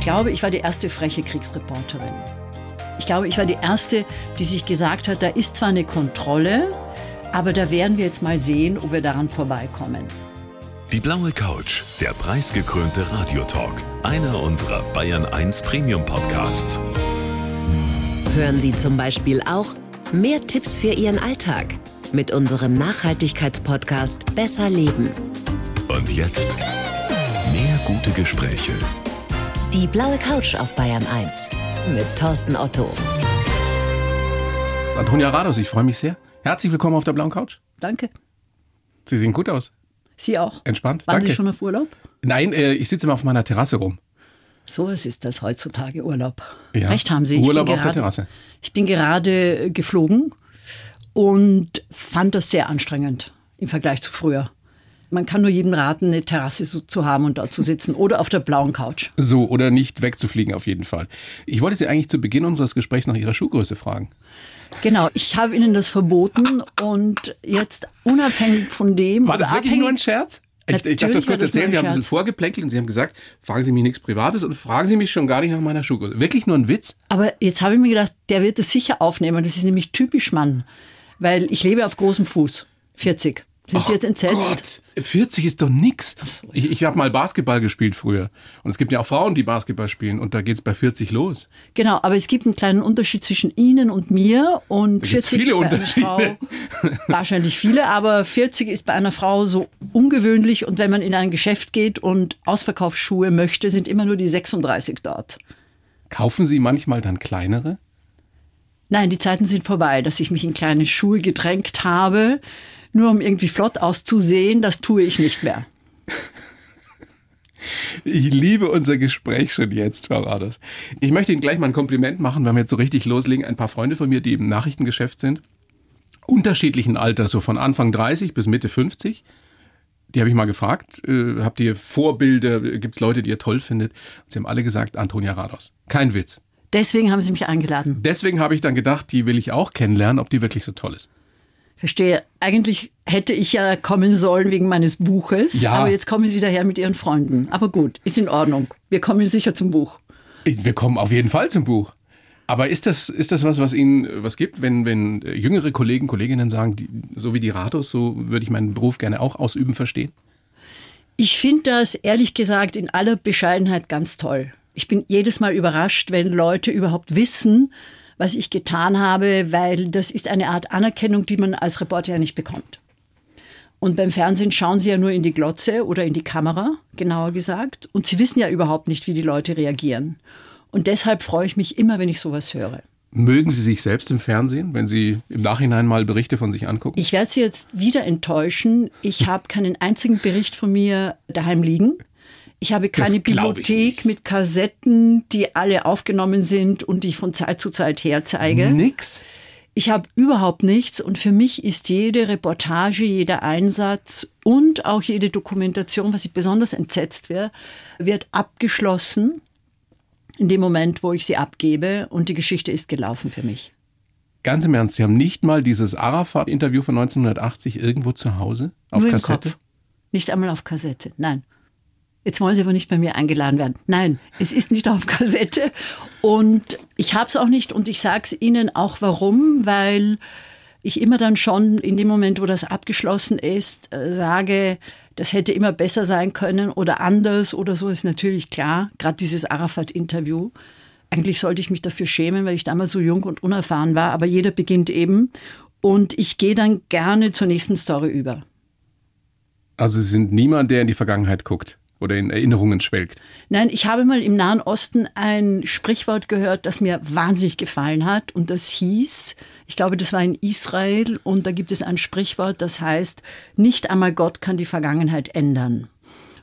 Ich glaube, ich war die erste freche Kriegsreporterin. Ich glaube, ich war die erste, die sich gesagt hat, da ist zwar eine Kontrolle, aber da werden wir jetzt mal sehen, ob wir daran vorbeikommen. Die blaue Couch, der preisgekrönte Radiotalk, einer unserer Bayern 1 Premium Podcasts. Hören Sie zum Beispiel auch mehr Tipps für Ihren Alltag mit unserem Nachhaltigkeitspodcast Besser Leben. Und jetzt mehr gute Gespräche. Die blaue Couch auf Bayern 1 mit Thorsten Otto. Antonia Rados, ich freue mich sehr. Herzlich willkommen auf der blauen Couch. Danke. Sie sehen gut aus. Sie auch. Entspannt. Waren Danke. Sie schon auf Urlaub? Nein, äh, ich sitze immer auf meiner Terrasse rum. So was ist das heutzutage Urlaub. Ja. Recht haben Sie. Urlaub auf der gerade, Terrasse. Ich bin gerade äh, geflogen und fand das sehr anstrengend im Vergleich zu früher. Man kann nur jedem raten, eine Terrasse so zu haben und dort zu sitzen oder auf der blauen Couch. So, oder nicht wegzufliegen auf jeden Fall. Ich wollte Sie eigentlich zu Beginn unseres Gesprächs nach Ihrer Schuhgröße fragen. Genau, ich habe Ihnen das verboten und jetzt unabhängig von dem. War das wirklich nur ein Scherz? Ich, ich darf das kurz erzählen. Wir haben ein bisschen vorgeplänkelt und Sie haben gesagt, fragen Sie mich nichts Privates und fragen Sie mich schon gar nicht nach meiner Schuhgröße. Wirklich nur ein Witz? Aber jetzt habe ich mir gedacht, der wird das sicher aufnehmen. Das ist nämlich typisch Mann, weil ich lebe auf großem Fuß. 40. Sind Sie jetzt entsetzt? Gott, 40 ist doch nix. Ich, ich habe mal Basketball gespielt früher. Und es gibt ja auch Frauen, die Basketball spielen. Und da geht's bei 40 los. Genau, aber es gibt einen kleinen Unterschied zwischen Ihnen und mir und Da gibt's 40 viele bei einer Unterschiede. Frau. Wahrscheinlich viele, aber 40 ist bei einer Frau so ungewöhnlich und wenn man in ein Geschäft geht und Ausverkaufsschuhe möchte, sind immer nur die 36 dort. Kaufen Sie manchmal dann kleinere? Nein, die Zeiten sind vorbei, dass ich mich in kleine Schuhe gedrängt habe, nur um irgendwie flott auszusehen, das tue ich nicht mehr. Ich liebe unser Gespräch schon jetzt, Frau Rados. Ich möchte Ihnen gleich mal ein Kompliment machen, wenn wir jetzt so richtig loslegen. Ein paar Freunde von mir, die im Nachrichtengeschäft sind, unterschiedlichen Alters, so von Anfang 30 bis Mitte 50. Die habe ich mal gefragt, äh, habt ihr Vorbilder, gibt es Leute, die ihr toll findet? Und sie haben alle gesagt, Antonia Rados. Kein Witz. Deswegen haben Sie mich eingeladen. Deswegen habe ich dann gedacht, die will ich auch kennenlernen, ob die wirklich so toll ist. Verstehe. Eigentlich hätte ich ja kommen sollen wegen meines Buches, Ja. aber jetzt kommen Sie daher mit Ihren Freunden. Aber gut, ist in Ordnung. Wir kommen sicher zum Buch. Wir kommen auf jeden Fall zum Buch. Aber ist das, ist das was, was Ihnen was gibt, wenn, wenn jüngere Kollegen, Kolleginnen sagen, die, so wie die Rados, so würde ich meinen Beruf gerne auch ausüben verstehen? Ich finde das ehrlich gesagt in aller Bescheidenheit ganz toll. Ich bin jedes Mal überrascht, wenn Leute überhaupt wissen, was ich getan habe, weil das ist eine Art Anerkennung, die man als Reporter ja nicht bekommt. Und beim Fernsehen schauen sie ja nur in die Glotze oder in die Kamera, genauer gesagt. Und sie wissen ja überhaupt nicht, wie die Leute reagieren. Und deshalb freue ich mich immer, wenn ich sowas höre. Mögen Sie sich selbst im Fernsehen, wenn Sie im Nachhinein mal Berichte von sich angucken? Ich werde Sie jetzt wieder enttäuschen. Ich habe keinen einzigen Bericht von mir daheim liegen. Ich habe keine Bibliothek mit Kassetten, die alle aufgenommen sind und die ich von Zeit zu Zeit herzeige. Nix. Ich habe überhaupt nichts und für mich ist jede Reportage, jeder Einsatz und auch jede Dokumentation, was ich besonders entsetzt wäre, wird abgeschlossen in dem Moment, wo ich sie abgebe und die Geschichte ist gelaufen für mich. Ganz im Ernst, Sie haben nicht mal dieses Arafat-Interview von 1980 irgendwo zu Hause auf Nur Kassette? Kopf. Nicht einmal auf Kassette, nein. Jetzt wollen Sie aber nicht bei mir eingeladen werden. Nein, es ist nicht auf Kassette und ich habe es auch nicht und ich sage es Ihnen auch warum, weil ich immer dann schon in dem Moment, wo das abgeschlossen ist, äh, sage, das hätte immer besser sein können oder anders oder so, ist natürlich klar. Gerade dieses Arafat-Interview. Eigentlich sollte ich mich dafür schämen, weil ich damals so jung und unerfahren war, aber jeder beginnt eben. Und ich gehe dann gerne zur nächsten Story über. Also Sie sind niemand, der in die Vergangenheit guckt oder in Erinnerungen schwelgt. Nein, ich habe mal im Nahen Osten ein Sprichwort gehört, das mir wahnsinnig gefallen hat. Und das hieß, ich glaube, das war in Israel, und da gibt es ein Sprichwort, das heißt, nicht einmal Gott kann die Vergangenheit ändern.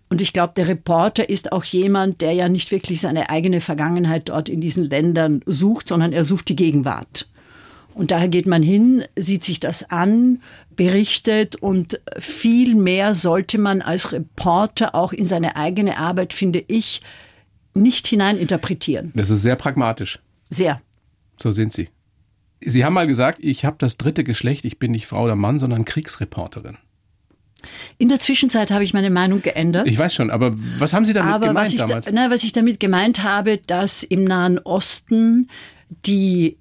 Und ich glaube, der Reporter ist auch jemand, der ja nicht wirklich seine eigene Vergangenheit dort in diesen Ländern sucht, sondern er sucht die Gegenwart. Und daher geht man hin, sieht sich das an, berichtet und viel mehr sollte man als Reporter auch in seine eigene Arbeit, finde ich, nicht hineininterpretieren. Das ist sehr pragmatisch. Sehr. So sind Sie. Sie haben mal gesagt, ich habe das dritte Geschlecht, ich bin nicht Frau oder Mann, sondern Kriegsreporterin. In der Zwischenzeit habe ich meine Meinung geändert. Ich weiß schon, aber was haben Sie damit aber gemeint was ich, damals? Da, na, was ich damit gemeint habe, dass im Nahen Osten die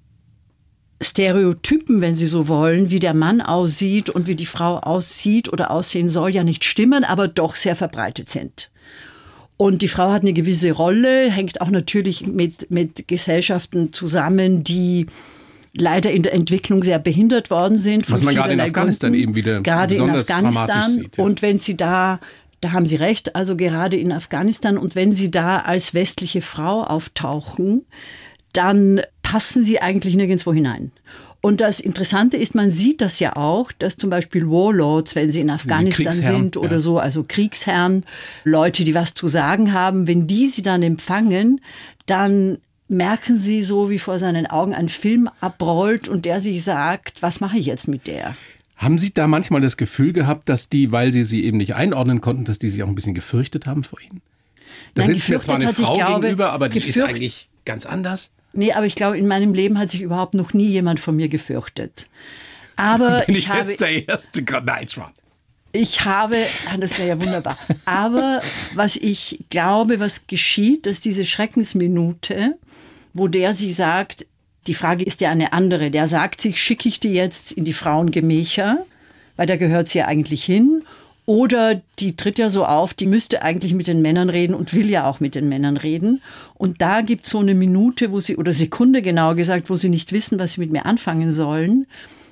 Stereotypen, wenn Sie so wollen, wie der Mann aussieht und wie die Frau aussieht oder aussehen soll, ja nicht stimmen, aber doch sehr verbreitet sind. Und die Frau hat eine gewisse Rolle, hängt auch natürlich mit, mit Gesellschaften zusammen, die leider in der Entwicklung sehr behindert worden sind. Was man gerade in Afghanistan Gründen. eben wieder gerade in besonders dramatisch Afghanistan. sieht, ja. Und wenn Sie da, da haben Sie recht, also gerade in Afghanistan und wenn Sie da als westliche Frau auftauchen, dann passen Sie eigentlich nirgendwo hinein. Und das Interessante ist, man sieht das ja auch, dass zum Beispiel Warlords, wenn sie in Afghanistan sind oder ja. so, also Kriegsherren, Leute, die was zu sagen haben, wenn die sie dann empfangen, dann merken sie so, wie vor seinen Augen ein Film abrollt und der sich sagt, was mache ich jetzt mit der? Haben Sie da manchmal das Gefühl gehabt, dass die, weil Sie sie eben nicht einordnen konnten, dass die sich auch ein bisschen gefürchtet haben vor Ihnen? Da Nein, sind mir zwar eine Frau glaube, gegenüber, aber die ist eigentlich ganz anders. Nee, aber ich glaube, in meinem Leben hat sich überhaupt noch nie jemand von mir gefürchtet. Aber Bin ich, ich, habe, jetzt der erste Gra- Nein, Schwan. ich habe, ah, das wäre ja wunderbar. Aber was ich glaube, was geschieht, dass diese Schreckensminute, wo der sie sagt, die Frage ist ja eine andere. Der sagt sich, schicke ich die jetzt in die Frauengemächer, weil da gehört sie ja eigentlich hin. Oder die tritt ja so auf, die müsste eigentlich mit den Männern reden und will ja auch mit den Männern reden. Und da gibt es so eine Minute, wo sie, oder Sekunde genau gesagt, wo sie nicht wissen, was sie mit mir anfangen sollen.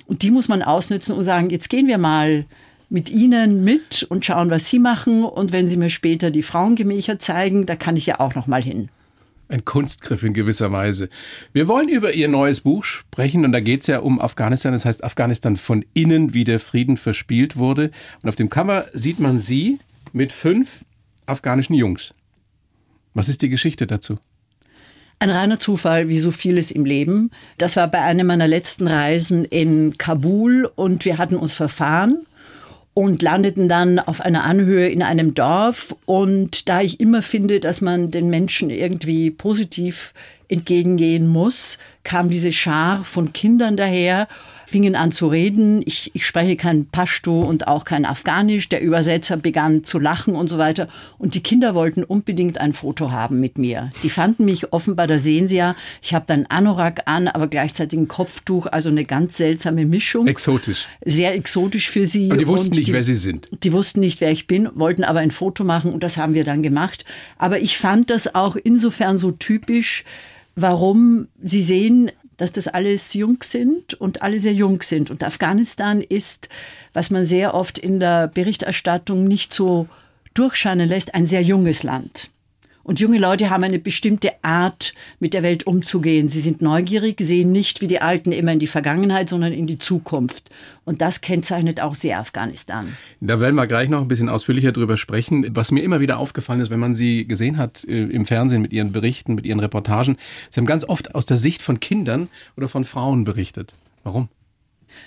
Und die muss man ausnützen und sagen, jetzt gehen wir mal mit Ihnen mit und schauen, was Sie machen. Und wenn Sie mir später die Frauengemächer zeigen, da kann ich ja auch noch mal hin. Ein Kunstgriff in gewisser Weise. Wir wollen über Ihr neues Buch sprechen und da geht es ja um Afghanistan. Das heißt Afghanistan von innen, wie der Frieden verspielt wurde. Und auf dem Cover sieht man Sie mit fünf afghanischen Jungs. Was ist die Geschichte dazu? Ein reiner Zufall, wie so vieles im Leben. Das war bei einer meiner letzten Reisen in Kabul und wir hatten uns verfahren und landeten dann auf einer Anhöhe in einem Dorf. Und da ich immer finde, dass man den Menschen irgendwie positiv entgegengehen muss, kam diese Schar von Kindern daher, fingen an zu reden. Ich, ich spreche kein Pashto und auch kein Afghanisch. Der Übersetzer begann zu lachen und so weiter. Und die Kinder wollten unbedingt ein Foto haben mit mir. Die fanden mich offenbar, da sehen Sie ja, ich habe dann Anorak an, aber gleichzeitig ein Kopftuch, also eine ganz seltsame Mischung. Exotisch. Sehr exotisch für sie. Aber die wussten Und nicht, wer sie sind. Die wussten nicht, wer ich bin, wollten aber ein Foto machen und das haben wir dann gemacht. Aber ich fand das auch insofern so typisch, warum Sie sehen, dass das alles Jungs sind und alle sehr jung sind. Und Afghanistan ist, was man sehr oft in der Berichterstattung nicht so durchscheinen lässt, ein sehr junges Land. Und junge Leute haben eine bestimmte Art, mit der Welt umzugehen. Sie sind neugierig, sehen nicht wie die Alten immer in die Vergangenheit, sondern in die Zukunft. Und das kennzeichnet auch sehr Afghanistan. Da werden wir gleich noch ein bisschen ausführlicher drüber sprechen. Was mir immer wieder aufgefallen ist, wenn man sie gesehen hat äh, im Fernsehen mit ihren Berichten, mit ihren Reportagen, sie haben ganz oft aus der Sicht von Kindern oder von Frauen berichtet. Warum?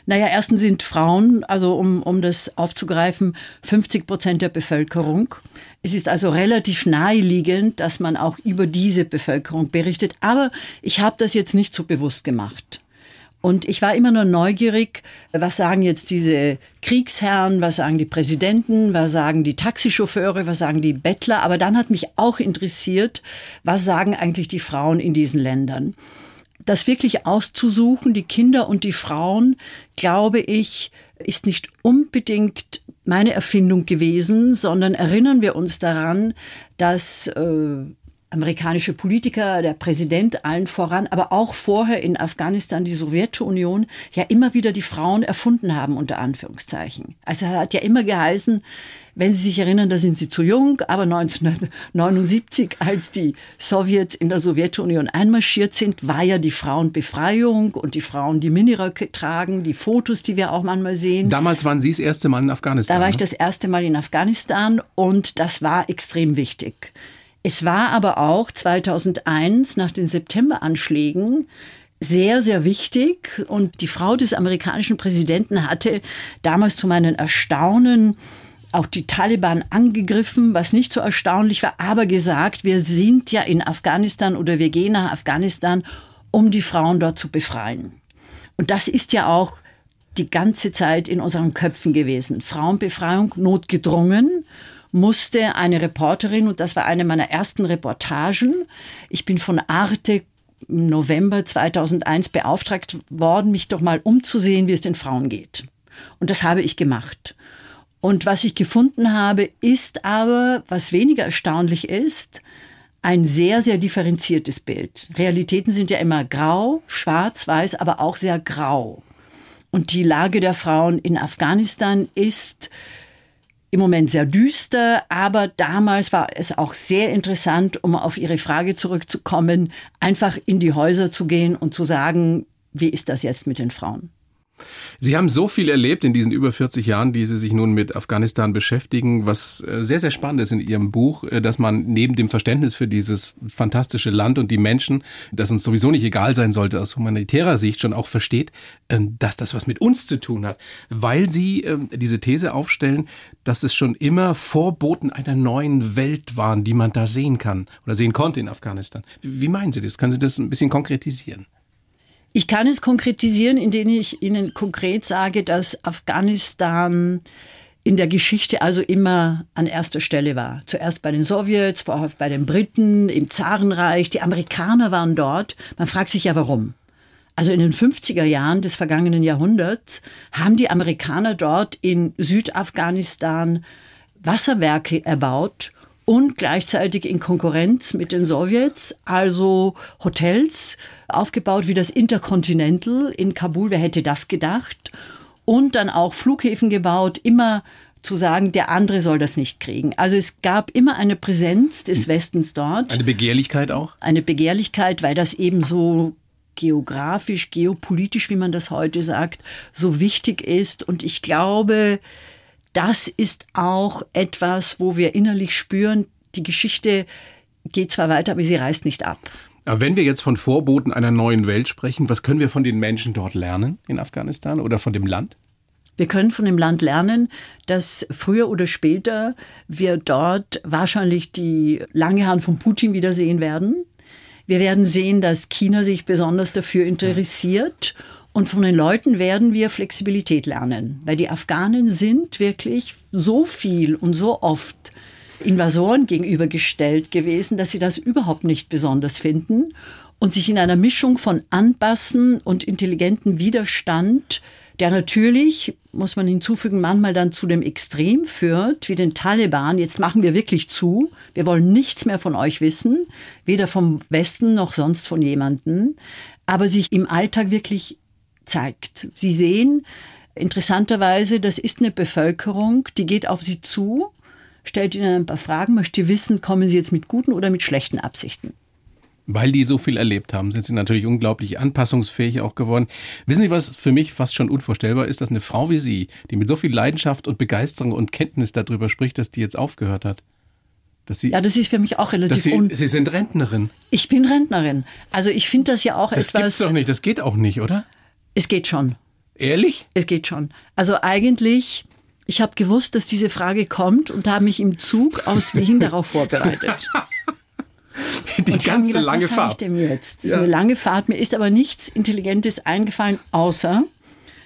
Naja, erstens sind Frauen, also um, um das aufzugreifen, 50 Prozent der Bevölkerung. Es ist also relativ naheliegend, dass man auch über diese Bevölkerung berichtet. Aber ich habe das jetzt nicht so bewusst gemacht. Und ich war immer nur neugierig, was sagen jetzt diese Kriegsherren, was sagen die Präsidenten, was sagen die Taxichauffeure, was sagen die Bettler. Aber dann hat mich auch interessiert, was sagen eigentlich die Frauen in diesen Ländern das wirklich auszusuchen, die Kinder und die Frauen, glaube ich, ist nicht unbedingt meine Erfindung gewesen, sondern erinnern wir uns daran, dass äh, amerikanische Politiker, der Präsident allen voran, aber auch vorher in Afghanistan die Sowjetunion ja immer wieder die Frauen erfunden haben, unter Anführungszeichen. Also hat ja immer geheißen, wenn Sie sich erinnern, da sind Sie zu jung, aber 1979, als die Sowjets in der Sowjetunion einmarschiert sind, war ja die Frauenbefreiung und die Frauen, die Miniröcke tragen, die Fotos, die wir auch manchmal sehen. Damals waren Sie das erste Mal in Afghanistan. Da war ich ne? das erste Mal in Afghanistan und das war extrem wichtig. Es war aber auch 2001 nach den Septemberanschlägen sehr, sehr wichtig. Und die Frau des amerikanischen Präsidenten hatte damals zu meinen Erstaunen auch die Taliban angegriffen, was nicht so erstaunlich war, aber gesagt, wir sind ja in Afghanistan oder wir gehen nach Afghanistan, um die Frauen dort zu befreien. Und das ist ja auch die ganze Zeit in unseren Köpfen gewesen. Frauenbefreiung notgedrungen musste eine Reporterin, und das war eine meiner ersten Reportagen, ich bin von Arte im November 2001 beauftragt worden, mich doch mal umzusehen, wie es den Frauen geht. Und das habe ich gemacht. Und was ich gefunden habe, ist aber, was weniger erstaunlich ist, ein sehr, sehr differenziertes Bild. Realitäten sind ja immer grau, schwarz, weiß, aber auch sehr grau. Und die Lage der Frauen in Afghanistan ist im Moment sehr düster, aber damals war es auch sehr interessant, um auf Ihre Frage zurückzukommen, einfach in die Häuser zu gehen und zu sagen, wie ist das jetzt mit den Frauen? Sie haben so viel erlebt in diesen über 40 Jahren, die Sie sich nun mit Afghanistan beschäftigen, was äh, sehr, sehr spannend ist in Ihrem Buch, äh, dass man neben dem Verständnis für dieses fantastische Land und die Menschen, das uns sowieso nicht egal sein sollte aus humanitärer Sicht, schon auch versteht, ähm, dass das was mit uns zu tun hat. Weil Sie ähm, diese These aufstellen, dass es schon immer Vorboten einer neuen Welt waren, die man da sehen kann oder sehen konnte in Afghanistan. Wie meinen Sie das? Können Sie das ein bisschen konkretisieren? Ich kann es konkretisieren, indem ich Ihnen konkret sage, dass Afghanistan in der Geschichte also immer an erster Stelle war. Zuerst bei den Sowjets, vorher bei den Briten, im Zarenreich, die Amerikaner waren dort. Man fragt sich ja warum. Also in den 50er Jahren des vergangenen Jahrhunderts haben die Amerikaner dort in Südafghanistan Wasserwerke erbaut und gleichzeitig in Konkurrenz mit den Sowjets, also Hotels aufgebaut wie das Intercontinental in Kabul. Wer hätte das gedacht? Und dann auch Flughäfen gebaut, immer zu sagen, der andere soll das nicht kriegen. Also es gab immer eine Präsenz des Westens dort. Eine Begehrlichkeit auch? Eine Begehrlichkeit, weil das eben so geografisch, geopolitisch, wie man das heute sagt, so wichtig ist. Und ich glaube, das ist auch etwas, wo wir innerlich spüren, die Geschichte geht zwar weiter, aber sie reißt nicht ab. Aber wenn wir jetzt von Vorboten einer neuen Welt sprechen, was können wir von den Menschen dort lernen in Afghanistan oder von dem Land? Wir können von dem Land lernen, dass früher oder später wir dort wahrscheinlich die lange Hand von Putin wiedersehen werden. Wir werden sehen, dass China sich besonders dafür interessiert. Und von den Leuten werden wir Flexibilität lernen, weil die Afghanen sind wirklich so viel und so oft Invasoren gegenübergestellt gewesen, dass sie das überhaupt nicht besonders finden. Und sich in einer Mischung von Anpassen und intelligentem Widerstand, der natürlich, muss man hinzufügen, manchmal dann zu dem Extrem führt, wie den Taliban, jetzt machen wir wirklich zu, wir wollen nichts mehr von euch wissen, weder vom Westen noch sonst von jemanden, aber sich im Alltag wirklich zeigt. Sie sehen interessanterweise, das ist eine Bevölkerung, die geht auf Sie zu, stellt Ihnen ein paar Fragen, möchte wissen, kommen Sie jetzt mit guten oder mit schlechten Absichten. Weil die so viel erlebt haben, sind sie natürlich unglaublich anpassungsfähig auch geworden. Wissen Sie, was für mich fast schon unvorstellbar ist, dass eine Frau wie Sie, die mit so viel Leidenschaft und Begeisterung und Kenntnis darüber spricht, dass die jetzt aufgehört hat? Sie, ja, das ist für mich auch relativ Sie, un Sie sind Rentnerin. Ich bin Rentnerin. Also ich finde das ja auch das etwas. Das gibt's doch nicht. Das geht auch nicht, oder? Es geht schon. Ehrlich? Es geht schon. Also eigentlich, ich habe gewusst, dass diese Frage kommt und habe mich im Zug aus Wien darauf vorbereitet. Die und ganze gedacht, lange was Fahrt. Ich dem jetzt? Das ist ja. eine lange Fahrt. Mir ist aber nichts Intelligentes eingefallen, außer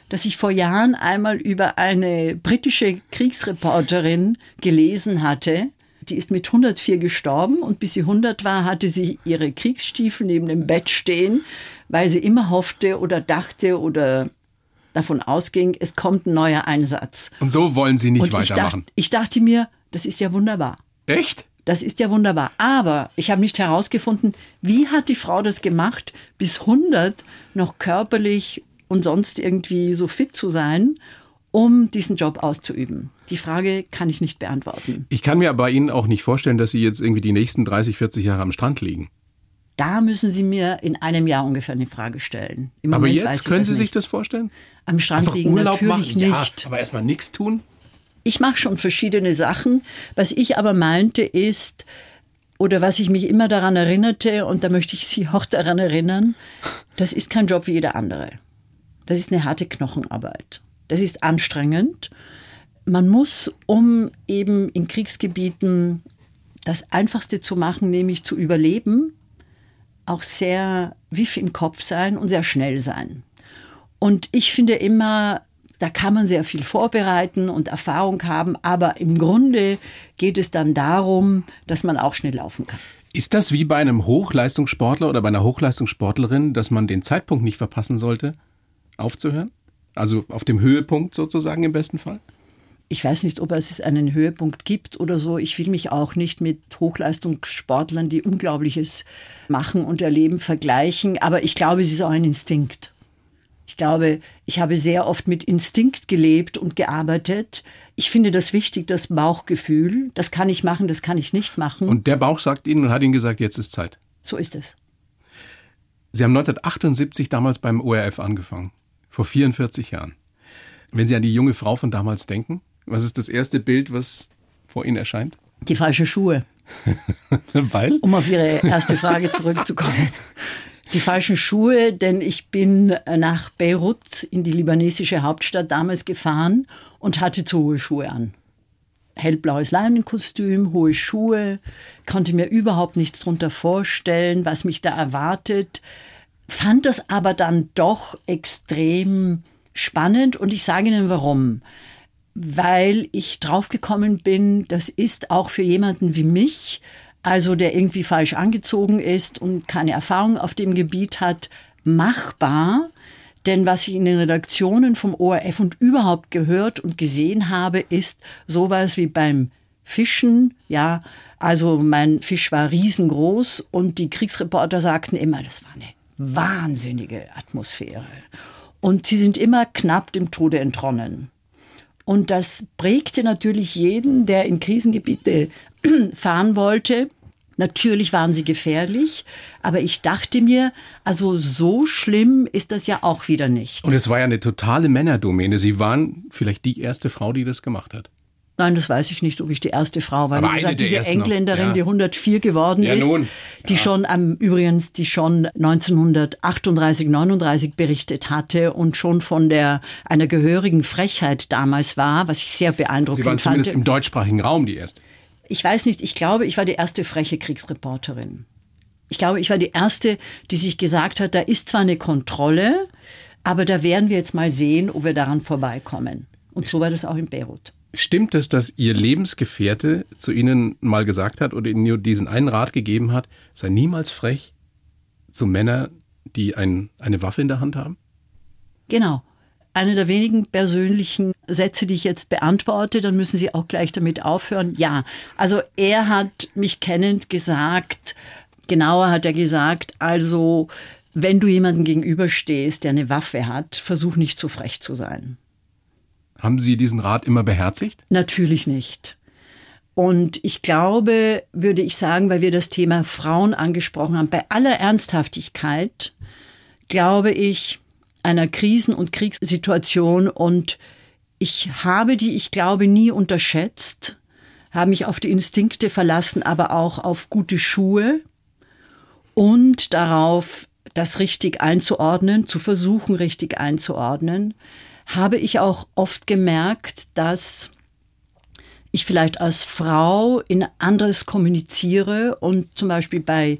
dass ich vor Jahren einmal über eine britische Kriegsreporterin gelesen hatte. Die ist mit 104 gestorben und bis sie 100 war, hatte sie ihre Kriegsstiefel neben dem Bett stehen, weil sie immer hoffte oder dachte oder davon ausging, es kommt ein neuer Einsatz. Und so wollen Sie nicht Und weitermachen. Ich dachte, ich dachte mir, das ist ja wunderbar. Echt? Das ist ja wunderbar. Aber ich habe nicht herausgefunden, wie hat die Frau das gemacht, bis 100 noch körperlich und sonst irgendwie so fit zu sein, um diesen Job auszuüben. Die Frage kann ich nicht beantworten. Ich kann mir bei Ihnen auch nicht vorstellen, dass Sie jetzt irgendwie die nächsten 30, 40 Jahre am Strand liegen. Da müssen Sie mir in einem Jahr ungefähr eine Frage stellen. Im aber Moment jetzt können Sie sich das vorstellen? Am Strand Einfach liegen Urlaub natürlich machen? nicht. Ja, aber erstmal nichts tun? Ich mache schon verschiedene Sachen. Was ich aber meinte ist, oder was ich mich immer daran erinnerte, und da möchte ich Sie auch daran erinnern, das ist kein Job wie jeder andere. Das ist eine harte Knochenarbeit. Das ist anstrengend. Man muss, um eben in Kriegsgebieten das Einfachste zu machen, nämlich zu überleben, auch sehr wiff im Kopf sein und sehr schnell sein. Und ich finde immer, da kann man sehr viel vorbereiten und Erfahrung haben, aber im Grunde geht es dann darum, dass man auch schnell laufen kann. Ist das wie bei einem Hochleistungssportler oder bei einer Hochleistungssportlerin, dass man den Zeitpunkt nicht verpassen sollte, aufzuhören? Also auf dem Höhepunkt sozusagen im besten Fall? Ich weiß nicht, ob es einen Höhepunkt gibt oder so. Ich will mich auch nicht mit Hochleistungssportlern, die Unglaubliches machen und erleben, vergleichen. Aber ich glaube, es ist auch ein Instinkt. Ich glaube, ich habe sehr oft mit Instinkt gelebt und gearbeitet. Ich finde das wichtig, das Bauchgefühl. Das kann ich machen, das kann ich nicht machen. Und der Bauch sagt Ihnen und hat Ihnen gesagt, jetzt ist Zeit. So ist es. Sie haben 1978 damals beim ORF angefangen. Vor 44 Jahren. Wenn Sie an die junge Frau von damals denken, was ist das erste Bild, was vor Ihnen erscheint? Die falsche Schuhe. Weil? Um auf Ihre erste Frage zurückzukommen. Die falschen Schuhe, denn ich bin nach Beirut in die libanesische Hauptstadt damals gefahren und hatte zu hohe Schuhe an. Hellblaues Leinenkostüm, hohe Schuhe, konnte mir überhaupt nichts darunter vorstellen, was mich da erwartet, fand das aber dann doch extrem spannend und ich sage Ihnen warum weil ich draufgekommen bin, das ist auch für jemanden wie mich, also der irgendwie falsch angezogen ist und keine Erfahrung auf dem Gebiet hat, machbar. Denn was ich in den Redaktionen vom ORF und überhaupt gehört und gesehen habe, ist sowas wie beim Fischen, ja, also mein Fisch war riesengroß und die Kriegsreporter sagten immer, das war eine wahnsinnige Atmosphäre. Und sie sind immer knapp dem Tode entronnen. Und das prägte natürlich jeden, der in Krisengebiete fahren wollte. Natürlich waren sie gefährlich, aber ich dachte mir, also so schlimm ist das ja auch wieder nicht. Und es war ja eine totale Männerdomäne. Sie waren vielleicht die erste Frau, die das gemacht hat. Nein, das weiß ich nicht, ob ich die erste Frau war. Aber Wie gesagt, diese Engländerin, ja. die 104 geworden Ja, ist, nun, die ja. schon am übrigens, die schon 1938, 39 berichtet hatte und schon von der einer gehörigen Frechheit damals war, was ich sehr beeindruckend Sie waren zumindest fand. im deutschsprachigen Raum die erste. Ich weiß nicht, ich glaube, ich war die erste freche Kriegsreporterin. Ich glaube, ich war die erste, die sich gesagt hat, da ist zwar eine Kontrolle, aber da werden wir jetzt mal sehen, ob wir daran vorbeikommen. Und so war das auch in Beirut. Stimmt es, dass Ihr Lebensgefährte zu Ihnen mal gesagt hat oder Ihnen nur diesen einen Rat gegeben hat, sei niemals frech zu Männern, die ein, eine Waffe in der Hand haben? Genau. Eine der wenigen persönlichen Sätze, die ich jetzt beantworte, dann müssen Sie auch gleich damit aufhören. Ja, also er hat mich kennend gesagt, genauer hat er gesagt, also wenn du jemandem gegenüberstehst, der eine Waffe hat, versuch nicht zu frech zu sein. Haben Sie diesen Rat immer beherzigt? Natürlich nicht. Und ich glaube, würde ich sagen, weil wir das Thema Frauen angesprochen haben, bei aller Ernsthaftigkeit glaube ich einer Krisen- und Kriegssituation und ich habe die, ich glaube, nie unterschätzt, habe mich auf die Instinkte verlassen, aber auch auf gute Schuhe und darauf, das richtig einzuordnen, zu versuchen, richtig einzuordnen, habe ich auch oft gemerkt, dass ich vielleicht als Frau in anderes kommuniziere und zum Beispiel bei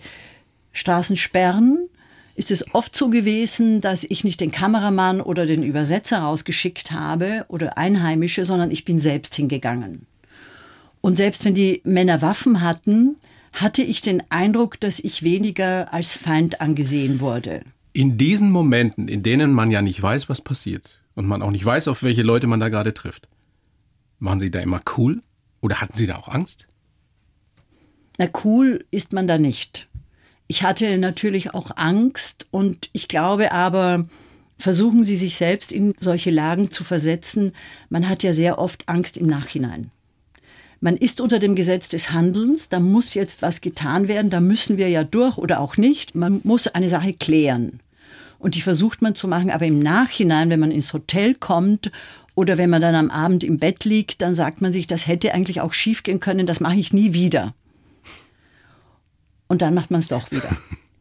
Straßensperren ist es oft so gewesen, dass ich nicht den Kameramann oder den Übersetzer rausgeschickt habe oder Einheimische, sondern ich bin selbst hingegangen. Und selbst wenn die Männer Waffen hatten, hatte ich den Eindruck, dass ich weniger als Feind angesehen wurde. In diesen Momenten, in denen man ja nicht weiß, was passiert und man auch nicht weiß, auf welche Leute man da gerade trifft, waren Sie da immer cool oder hatten Sie da auch Angst? Na cool ist man da nicht. Ich hatte natürlich auch Angst und ich glaube aber, versuchen Sie sich selbst in solche Lagen zu versetzen. Man hat ja sehr oft Angst im Nachhinein. Man ist unter dem Gesetz des Handelns, da muss jetzt was getan werden, da müssen wir ja durch oder auch nicht. Man muss eine Sache klären. Und die versucht man zu machen, aber im Nachhinein, wenn man ins Hotel kommt oder wenn man dann am Abend im Bett liegt, dann sagt man sich, das hätte eigentlich auch schiefgehen können, das mache ich nie wieder. Und dann macht man es doch wieder.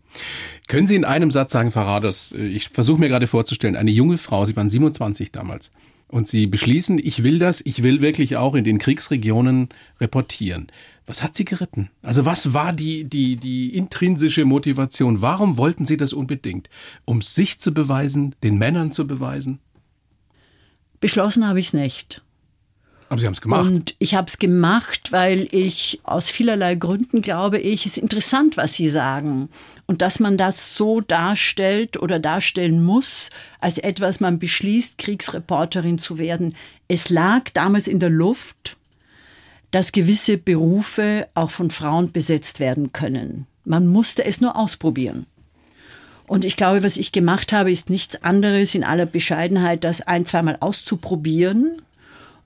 Können Sie in einem Satz sagen, Frau Rados, ich versuche mir gerade vorzustellen, eine junge Frau, Sie waren 27 damals, und Sie beschließen, ich will das, ich will wirklich auch in den Kriegsregionen reportieren. Was hat Sie geritten? Also was war die, die, die intrinsische Motivation? Warum wollten Sie das unbedingt? Um sich zu beweisen, den Männern zu beweisen? Beschlossen habe ich es nicht. Aber Sie haben es gemacht. Und ich habe es gemacht, weil ich aus vielerlei Gründen glaube ich, es ist interessant, was Sie sagen. Und dass man das so darstellt oder darstellen muss, als etwas man beschließt, Kriegsreporterin zu werden. Es lag damals in der Luft, dass gewisse Berufe auch von Frauen besetzt werden können. Man musste es nur ausprobieren. Und ich glaube, was ich gemacht habe, ist nichts anderes in aller Bescheidenheit, das ein, zweimal auszuprobieren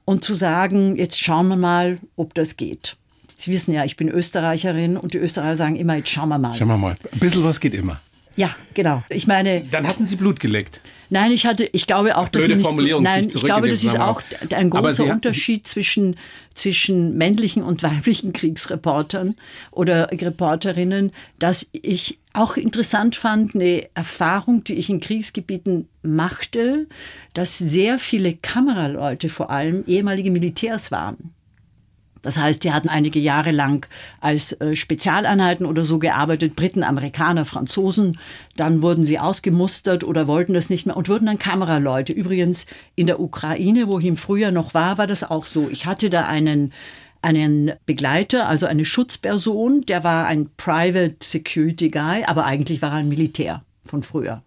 und zu sagen, jetzt schauen wir mal, ob das geht. Sie wissen ja, ich bin Österreicherin und die Österreicher sagen immer, jetzt schauen wir mal. Schauen wir mal. Ein bisschen was geht immer. Ja, genau. Ich meine. Dann hatten Sie Blut geleckt. Nein, ich hatte, ich glaube auch, dass Blöde man nicht, nein, ich glaube, das ist auch ein großer Unterschied zwischen, zwischen männlichen und weiblichen Kriegsreportern oder Reporterinnen, dass ich auch interessant fand, eine Erfahrung, die ich in Kriegsgebieten machte, dass sehr viele Kameraleute vor allem ehemalige Militärs waren. Das heißt, die hatten einige Jahre lang als äh, Spezialeinheiten oder so gearbeitet, Briten, Amerikaner, Franzosen. Dann wurden sie ausgemustert oder wollten das nicht mehr und wurden dann Kameraleute. Übrigens in der Ukraine, wo ich im Frühjahr noch war, war das auch so. Ich hatte da einen einen Begleiter, also eine Schutzperson, der war ein Private Security Guy, aber eigentlich war er ein Militär von früher.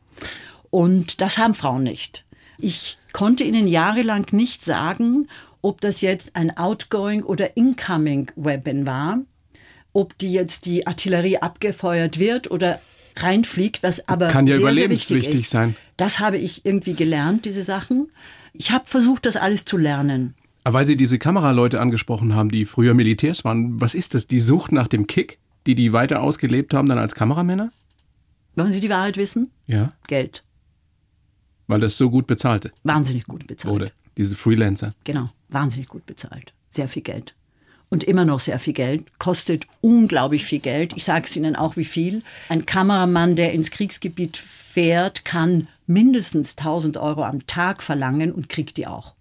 Und das haben Frauen nicht. Ich konnte ihnen jahrelang nicht sagen, ob das jetzt ein Outgoing oder Incoming Weapon war, ob die jetzt die Artillerie abgefeuert wird oder reinfliegt, was aber Kann ja sehr, sehr überlebenswichtig wichtig ist. sein. Das habe ich irgendwie gelernt, diese Sachen. Ich habe versucht, das alles zu lernen. Aber weil Sie diese Kameraleute angesprochen haben, die früher Militärs waren, was ist das? Die Sucht nach dem Kick, die die weiter ausgelebt haben dann als Kameramänner? Wollen Sie die Wahrheit wissen? Ja, Geld. weil das so gut bezahlte Wahnsinnig gut bezahlt. wurde. Diese Freelancer. Genau, wahnsinnig gut bezahlt. Sehr viel Geld. Und immer noch sehr viel Geld. Kostet unglaublich viel Geld. Ich sage es Ihnen auch, wie viel. Ein Kameramann, der ins Kriegsgebiet fährt, kann mindestens 1000 Euro am Tag verlangen und kriegt die auch.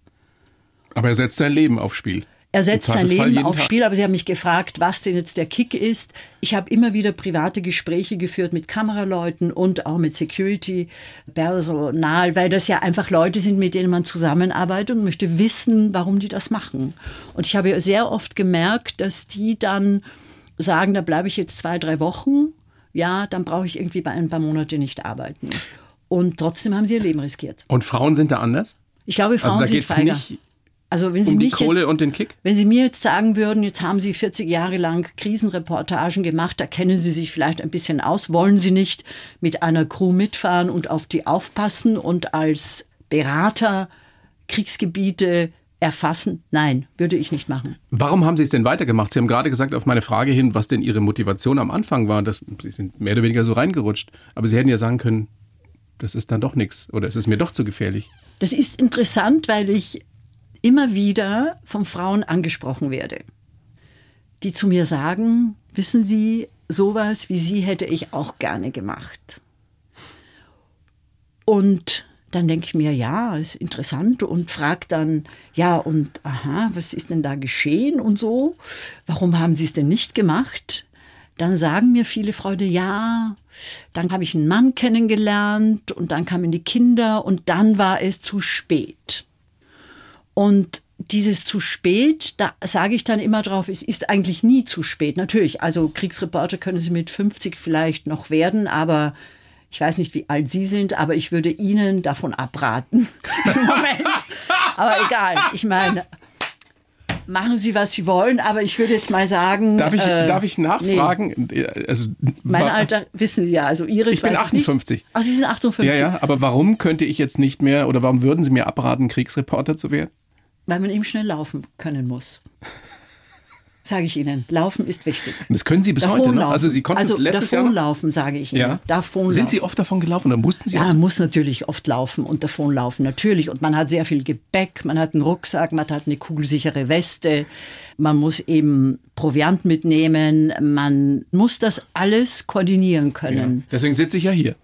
Aber er setzt sein Leben aufs Spiel. Er setzt sein Leben aufs. Spiel, aber Sie haben mich gefragt, was denn jetzt der Kick ist. Ich habe immer wieder private Gespräche geführt mit Kameraleuten und auch mit Security-Personal, weil das ja einfach Leute sind, mit denen man zusammenarbeitet und möchte wissen, warum die das machen. Und ich habe sehr oft gemerkt, dass die dann sagen, da bleibe ich jetzt zwei, drei Wochen. Ja, dann brauche ich irgendwie bei ein paar Monate nicht arbeiten. Und trotzdem haben sie ihr Leben riskiert. Und Frauen sind da anders? Ich glaube, Frauen Also da sind feiger. nicht also wenn Sie um die Kohle jetzt, und den Kick? wenn Sie mir jetzt sagen würden, jetzt haben Sie 40 Jahre lang Krisenreportagen gemacht, da kennen Sie sich vielleicht ein bisschen aus, wollen Sie nicht mit einer Crew mitfahren und auf die aufpassen und als Berater Kriegsgebiete erfassen? Nein, würde ich nicht machen. Warum haben Sie es denn weitergemacht? Sie haben gerade gesagt auf meine Frage hin, was denn Ihre Motivation am Anfang war. Das, Sie sind mehr oder weniger so reingerutscht. Aber Sie hätten ja sagen können, das ist dann doch nichts oder es ist mir doch zu gefährlich. Das ist interessant, weil ich immer wieder von Frauen angesprochen werde, die zu mir sagen, wissen Sie, sowas wie Sie hätte ich auch gerne gemacht. Und dann denke ich mir, ja, ist interessant und frage dann, ja, und aha, was ist denn da geschehen und so? Warum haben Sie es denn nicht gemacht? Dann sagen mir viele Freunde, ja, dann habe ich einen Mann kennengelernt und dann kamen die Kinder und dann war es zu spät. Und dieses zu spät, da sage ich dann immer drauf, es ist eigentlich nie zu spät. Natürlich, also Kriegsreporter können Sie mit 50 vielleicht noch werden, aber ich weiß nicht, wie alt Sie sind, aber ich würde Ihnen davon abraten im Moment. Aber egal, ich meine, machen Sie, was Sie wollen, aber ich würde jetzt mal sagen. Darf ich, äh, darf ich nachfragen? Also, Mein Alter wissen Sie ja, also Ihres Ich bin weiß nicht. 58. Ach, Sie sind 58. Ja, ja, aber warum könnte ich jetzt nicht mehr oder warum würden Sie mir abraten, Kriegsreporter zu werden? Weil man eben schnell laufen können muss. Sage ich Ihnen. Laufen ist wichtig. Und das können Sie bis heute noch. Also Sie konnten also es letztes Jahr noch? davonlaufen, sage ich Ihnen. Ja. Davonlaufen. Sind Sie oft davon gelaufen oder mussten Sie Ja, man muss natürlich oft laufen und davonlaufen, natürlich. Und man hat sehr viel Gepäck, man hat einen Rucksack, man hat eine kugelsichere Weste, man muss eben Proviant mitnehmen, man muss das alles koordinieren Ja. können. Deswegen sitze ich ja hier.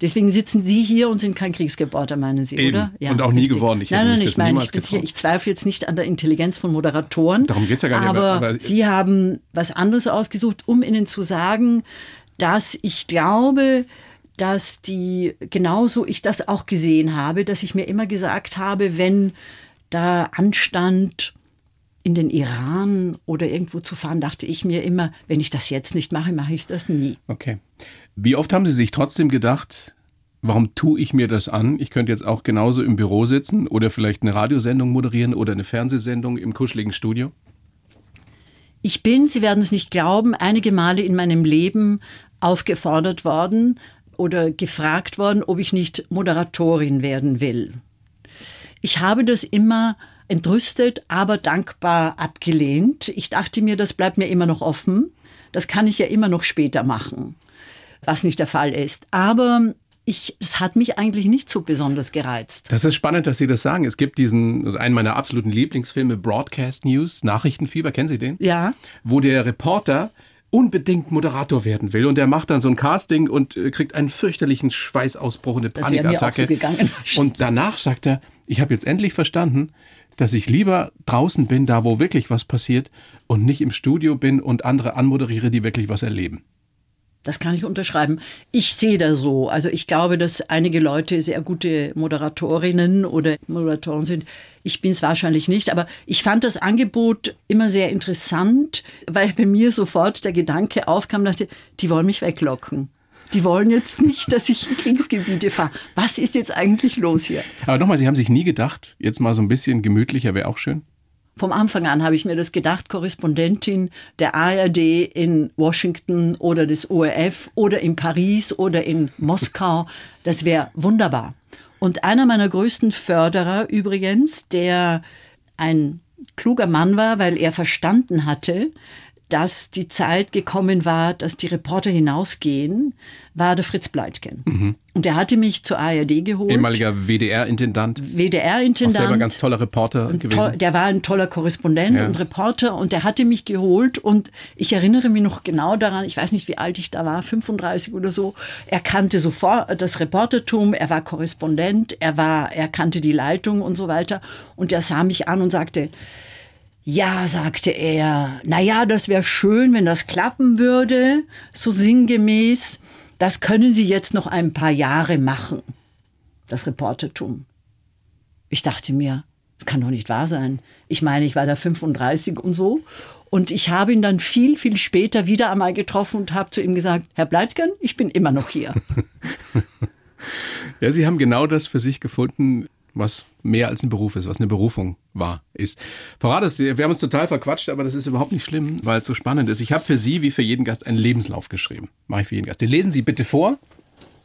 Deswegen sitzen Sie hier und sind kein Kriegsreporter, meinen Sie, Eben. oder? Und auch nie geworden. Ich nein, nein, ich meine, ich, getraut. ich zweifle jetzt nicht an der Intelligenz von Moderatoren. Darum geht's ja gar nicht, Aber, aber- aber- Sie haben was anderes ausgesucht, um Ihnen zu sagen, dass ich glaube, dass die genauso ich das auch gesehen habe, dass ich mir immer gesagt habe, wenn da anstand, in den Iran oder irgendwo zu fahren, dachte ich mir immer, wenn ich das jetzt nicht mache, mache ich das nie. Okay. Wie oft haben Sie sich trotzdem gedacht, warum tue ich mir das an? Ich könnte jetzt auch genauso im Büro sitzen oder vielleicht eine Radiosendung moderieren oder eine Fernsehsendung im kuscheligen Studio? Ich bin, Sie werden es nicht glauben, einige Male in meinem Leben aufgefordert worden oder gefragt worden, ob ich nicht Moderatorin werden will. Ich habe das immer entrüstet, aber dankbar abgelehnt. Ich dachte mir, das bleibt mir immer noch offen. Das kann ich ja immer noch später machen, was nicht der Fall ist. Aber ich, es hat mich eigentlich nicht so besonders gereizt. Das ist spannend, dass Sie das sagen. Es gibt diesen, einen meiner absoluten Lieblingsfilme, Broadcast News, Nachrichtenfieber, kennen Sie den? Ja. Wo der Reporter unbedingt Moderator werden will und der macht dann so ein Casting und äh, kriegt einen fürchterlichen Schweißausbruch, eine Das wäre mir auch Panikattacke. so gegangen. Und danach sagt er, ich habe jetzt endlich verstanden, dass ich lieber draußen bin, da wo wirklich was passiert und nicht im Studio bin und andere anmoderiere, die wirklich was erleben. Das kann ich unterschreiben. Ich sehe das so. Also ich glaube, dass einige Leute sehr gute Moderatorinnen oder Moderatoren sind. Ich bin es wahrscheinlich nicht, aber ich fand das Angebot immer sehr interessant, weil bei mir sofort der Gedanke aufkam, dachte, die wollen mich weglocken. Die wollen jetzt nicht, dass ich in Kriegsgebiete fahre. Was ist jetzt eigentlich los hier? Aber nochmal, Sie haben sich nie gedacht, jetzt mal so ein bisschen gemütlicher wäre auch schön? Vom Anfang an habe ich mir das gedacht, Korrespondentin der ARD in Washington oder des ORF oder in Paris oder in Moskau, das wäre wunderbar. Und einer meiner größten Förderer übrigens, der ein kluger Mann war, weil er verstanden hatte, dass die Zeit gekommen war, dass die Reporter hinausgehen, war der Fritz Bleitgen. Und er hatte mich zur ARD geholt. Ehemaliger WDR-Intendant, WDR-Intendant. selber ganz toller Reporter gewesen. toll- der war ein toller Korrespondent Ja. und Reporter und der hatte mich geholt und ich erinnere mich noch genau daran, ich weiß nicht, wie alt ich da war, 35 oder so. Er kannte sofort das Reportertum, er war Korrespondent, er war, er kannte die Leitung und so weiter und er sah mich an und sagte, ja, sagte er, na ja, das wäre schön, wenn das klappen würde, so sinngemäß. Das können Sie jetzt noch ein paar Jahre machen, das Reportertum. Ich dachte mir, das kann doch nicht wahr sein. Ich meine, ich war da 35 und so. Und ich habe ihn dann viel, viel später wieder einmal getroffen und habe zu ihm gesagt, Herr Bleitgen, ich bin immer noch hier. Ja, Sie haben genau das für sich gefunden, was mehr als ein Beruf ist, was eine Berufung war, ist. Frau Rades, wir haben uns total verquatscht, aber das ist überhaupt nicht schlimm, weil es so spannend ist. Ich habe für Sie, wie für jeden Gast, einen Lebenslauf geschrieben. Mache ich für jeden Gast. Den lesen Sie bitte vor.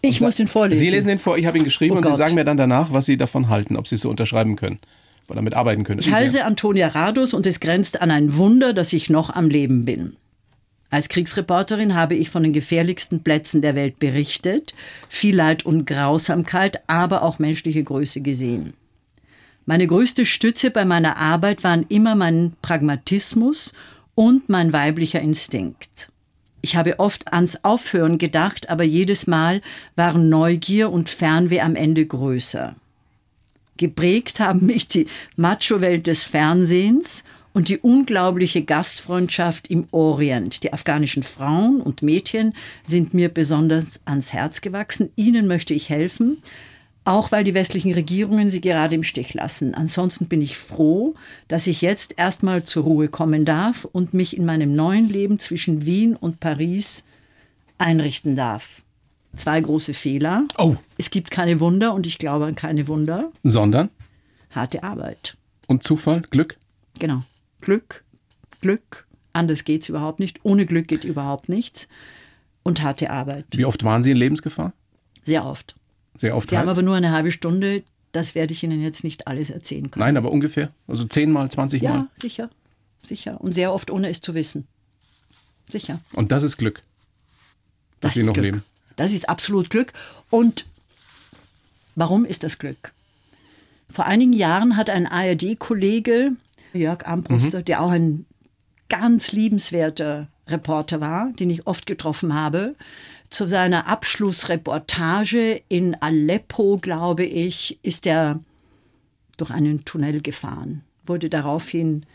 Ich muss ihn vorlesen. Sie lesen den vor, ich habe ihn geschrieben Oh und Sie Gott. sagen mir dann danach, was Sie davon halten, ob Sie es so unterschreiben können oder damit arbeiten können. Ich heiße Antonia Radus und es grenzt an ein Wunder, dass ich noch am Leben bin. Als Kriegsreporterin habe ich von den gefährlichsten Plätzen der Welt berichtet, viel Leid und Grausamkeit, aber auch menschliche Größe gesehen. Meine größte Stütze bei meiner Arbeit waren immer mein Pragmatismus und mein weiblicher Instinkt. Ich habe oft ans Aufhören gedacht, aber jedes Mal waren Neugier und Fernweh am Ende größer. Geprägt haben mich die Macho-Welt des Fernsehens und die unglaubliche Gastfreundschaft im Orient. Die afghanischen Frauen und Mädchen sind mir besonders ans Herz gewachsen. Ihnen möchte ich helfen, auch weil die westlichen Regierungen sie gerade im Stich lassen. Ansonsten bin ich froh, dass ich jetzt erstmal zur Ruhe kommen darf und mich in meinem neuen Leben zwischen Wien und Paris einrichten darf. Zwei große Fehler. Oh. Es gibt keine Wunder und ich glaube an keine Wunder. Sondern? Harte Arbeit. Und Zufall? Glück? Genau. Glück, Glück. Anders geht's überhaupt nicht. Ohne Glück geht überhaupt nichts. Und harte Arbeit. Wie oft waren Sie in Lebensgefahr? Sehr oft. Sehr oft Wir haben aber nur eine halbe Stunde. Das werde ich Ihnen jetzt nicht alles erzählen können. Nein, aber ungefähr. Also zehnmal, zwanzig Mal. Ja, sicher. Sicher. Und sehr oft ohne es zu wissen. Sicher. Und das ist Glück. Das Sie ist noch Glück. leben. Das ist absolut Glück. Und warum ist das Glück? Vor einigen Jahren hat ein ARD-Kollege, Jörg Armbruster, der auch ein ganz liebenswerter Reporter war, den ich oft getroffen habe, zu seiner Abschlussreportage in Aleppo, glaube ich, ist er durch einen Tunnel gefahren, wurde daraufhin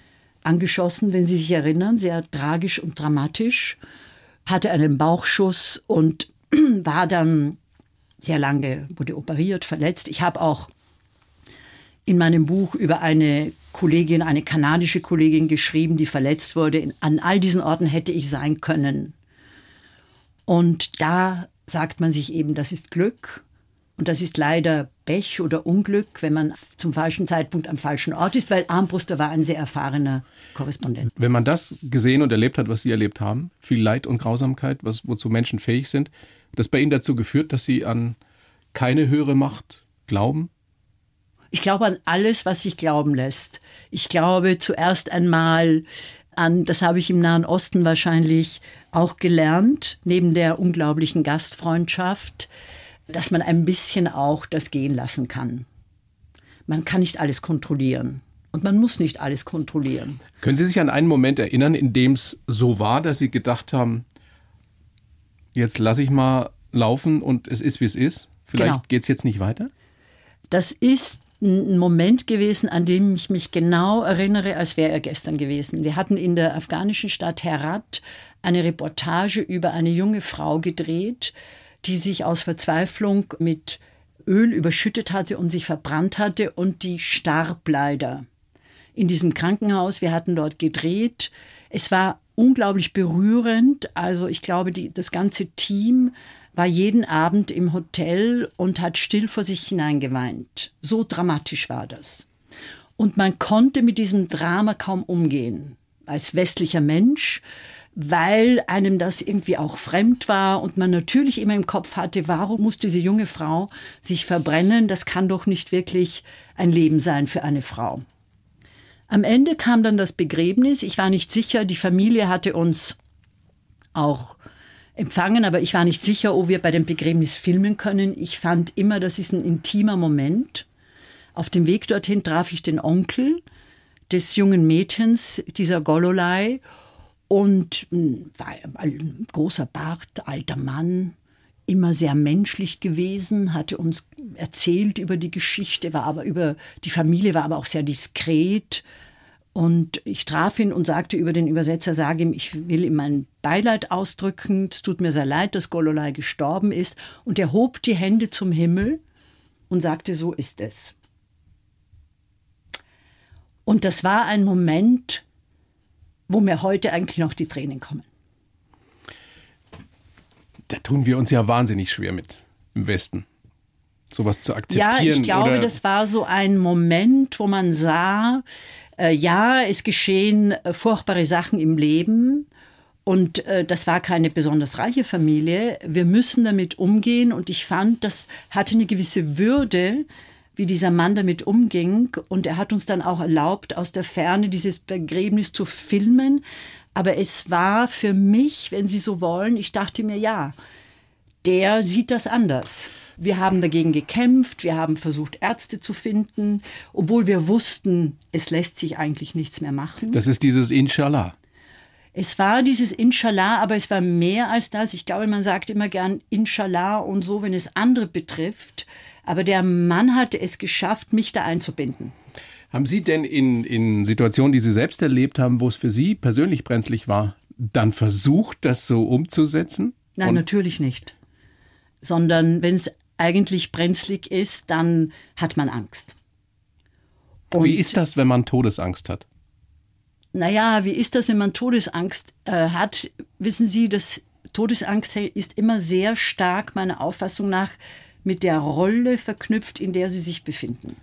angeschossen, wenn Sie sich erinnern, sehr tragisch und dramatisch, hatte einen Bauchschuss und war dann sehr lange, wurde operiert, verletzt. Ich habe auch in meinem Buch über eine Kollegin, eine kanadische Kollegin geschrieben, die verletzt wurde. An all diesen Orten hätte ich sein können. Und da sagt man sich eben, das ist Glück und das ist leider Pech oder Unglück, wenn man zum falschen Zeitpunkt am falschen Ort ist, weil Armbruster war ein sehr erfahrener Korrespondent. Wenn man das gesehen und erlebt hat, was Sie erlebt haben, viel Leid und Grausamkeit, was, wozu Menschen fähig sind, das bei Ihnen dazu geführt, dass Sie an keine höhere Macht glauben? Ich glaube an alles, was sich glauben lässt. Ich glaube zuerst einmal an, das habe ich im Nahen Osten wahrscheinlich auch gelernt, neben der unglaublichen Gastfreundschaft, dass man ein bisschen auch das gehen lassen kann. Man kann nicht alles kontrollieren. Und man muss nicht alles kontrollieren. Können Sie sich an einen Moment erinnern, in dem es so war, dass Sie gedacht haben, jetzt lasse ich mal laufen und es ist, wie es ist? Vielleicht genau. geht es jetzt nicht weiter? Das ist ein Moment gewesen, an dem ich mich genau erinnere, als wäre er gestern gewesen. Wir hatten in der afghanischen Stadt Herat eine Reportage über eine junge Frau gedreht, die sich aus Verzweiflung mit Öl überschüttet hatte und sich verbrannt hatte und die starb leider in diesem Krankenhaus. Wir hatten dort gedreht. Es war unglaublich berührend. Also ich glaube, die, das ganze Team war jeden Abend im Hotel und hat still vor sich hineingeweint. So dramatisch war das. Und man konnte mit diesem Drama kaum umgehen. Als westlicher Mensch weil einem das irgendwie auch fremd war und man natürlich immer im Kopf hatte, warum muss diese junge Frau sich verbrennen? Das kann doch nicht wirklich ein Leben sein für eine Frau. Am Ende kam dann das Begräbnis. Ich war nicht sicher, die Familie hatte uns auch empfangen, aber ich war nicht sicher, ob wir bei dem Begräbnis filmen können. Ich fand immer, das ist ein intimer Moment. Auf dem Weg dorthin traf ich den Onkel des jungen Mädchens, dieser Gololai, und hm, war ein großer Bart, alter Mann, immer sehr menschlich gewesen, hatte uns erzählt über die Geschichte, war aber über die Familie, war aber auch sehr diskret. Und ich traf ihn und sagte über den Übersetzer, sage ihm, ich will ihm mein Beileid ausdrücken. Es tut mir sehr leid, dass Gololai gestorben ist. Und er hob die Hände zum Himmel und sagte, so ist es. Und das war ein Moment, wo mir heute eigentlich noch die Tränen kommen. Da tun wir uns ja wahnsinnig schwer mit im Westen. Sowas zu akzeptieren. Ja, ich glaube, das war so ein Moment, wo man sah, ja, es geschehen äh, furchtbare Sachen im Leben. Und äh, das war keine besonders reiche Familie. Wir müssen damit umgehen. Und ich fand, das hatte eine gewisse Würde, wie dieser Mann damit umging. Und er hat uns dann auch erlaubt, aus der Ferne dieses Begräbnis zu filmen. Aber es war für mich, wenn Sie so wollen, ich dachte mir, ja, der sieht das anders. Wir haben dagegen gekämpft, wir haben versucht, Ärzte zu finden, obwohl wir wussten, es lässt sich eigentlich nichts mehr machen. Das ist dieses Inshallah. Es war dieses Inshallah, aber es war mehr als das. Ich glaube, man sagt immer gern Inshallah und so, wenn es andere betrifft. Aber der Mann hatte es geschafft, mich da einzubinden. Haben Sie denn in, in Situationen, die Sie selbst erlebt haben, wo es für Sie persönlich brenzlig war, dann versucht, das so umzusetzen? Nein, Und natürlich nicht. Sondern wenn es eigentlich brenzlig ist, dann hat man Angst. Und wie ist das, wenn man Todesangst hat? Naja, wie ist das, wenn man Todesangst äh, hat? Wissen Sie, dass Todesangst ist immer sehr stark, meiner Auffassung nach, mit der Rolle verknüpft, in der sie sich befinden.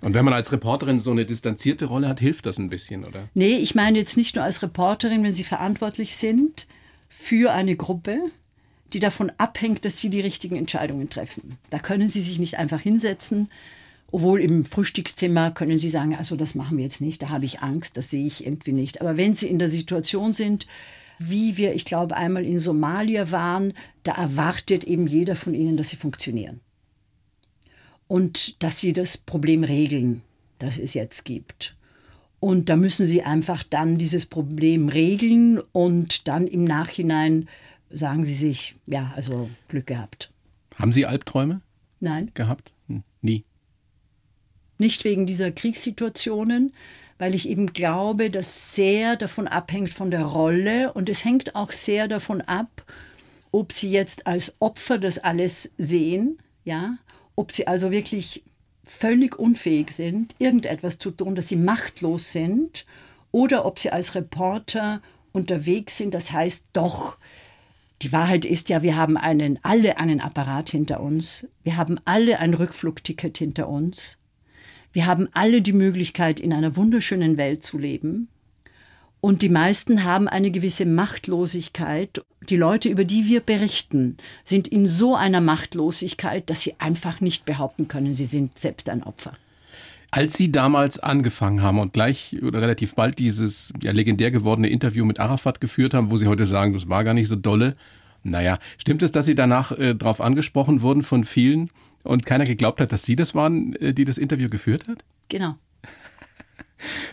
Und wenn man als Reporterin so eine distanzierte Rolle hat, hilft das ein bisschen, oder? Nee, ich meine jetzt nicht nur als Reporterin, wenn Sie verantwortlich sind für eine Gruppe, die davon abhängt, dass Sie die richtigen Entscheidungen treffen. Da können Sie sich nicht einfach hinsetzen, obwohl im Frühstückszimmer können Sie sagen, also das machen wir jetzt nicht, da habe ich Angst, das sehe ich irgendwie nicht. Aber wenn Sie in der Situation sind, wie wir, ich glaube, einmal in Somalia waren, da erwartet eben jeder von ihnen, dass sie funktionieren. Und dass sie das Problem regeln, das es jetzt gibt. Und da müssen sie einfach dann dieses Problem regeln und dann im Nachhinein sagen sie sich, ja, also Glück gehabt. Haben Sie Albträume? Nein. Gehabt? Hm, nie. Nicht wegen dieser Kriegssituationen, weil ich eben glaube, dass sehr davon abhängt von der Rolle und es hängt auch sehr davon ab, ob Sie jetzt als Opfer das alles sehen, ja, ob sie also wirklich völlig unfähig sind, irgendetwas zu tun, dass sie machtlos sind, oder ob sie als Reporter unterwegs sind. Das heißt doch, die Wahrheit ist ja, wir haben einen, alle einen Apparat hinter uns. Wir haben alle ein Rückflugticket hinter uns. Wir haben alle die Möglichkeit, in einer wunderschönen Welt zu leben. Und die meisten haben eine gewisse Machtlosigkeit. Die Leute, über die wir berichten, sind in so einer Machtlosigkeit, dass sie einfach nicht behaupten können, sie sind selbst ein Opfer. Als Sie damals angefangen haben und gleich oder relativ bald dieses ja, legendär gewordene Interview mit Arafat geführt haben, wo Sie heute sagen, das war gar nicht so dolle. Naja, stimmt es, dass Sie danach äh, darauf angesprochen wurden von vielen und keiner geglaubt hat, dass Sie das waren, äh, die das Interview geführt hat? Genau.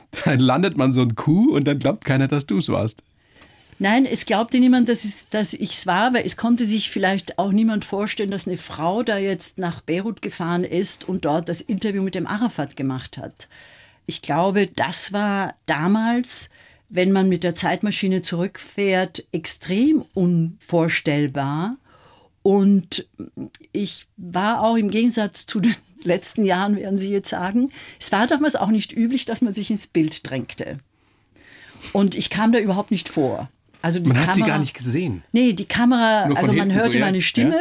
dann landet man so ein Kuh und dann glaubt keiner, dass du es warst. Nein, es glaubte niemand, dass, es, dass ich es war, weil es konnte sich vielleicht auch niemand vorstellen, dass eine Frau da jetzt nach Beirut gefahren ist und dort das Interview mit dem Arafat gemacht hat. Ich glaube, das war damals, wenn man mit der Zeitmaschine zurückfährt, extrem unvorstellbar. Und ich war auch im Gegensatz zu den letzten Jahren, werden Sie jetzt sagen, es war damals auch nicht üblich, dass man sich ins Bild drängte. Und ich kam da überhaupt nicht vor. Also man Kamera, hat sie gar nicht gesehen. Nee, die Kamera, also man hörte so, ja? meine Stimme,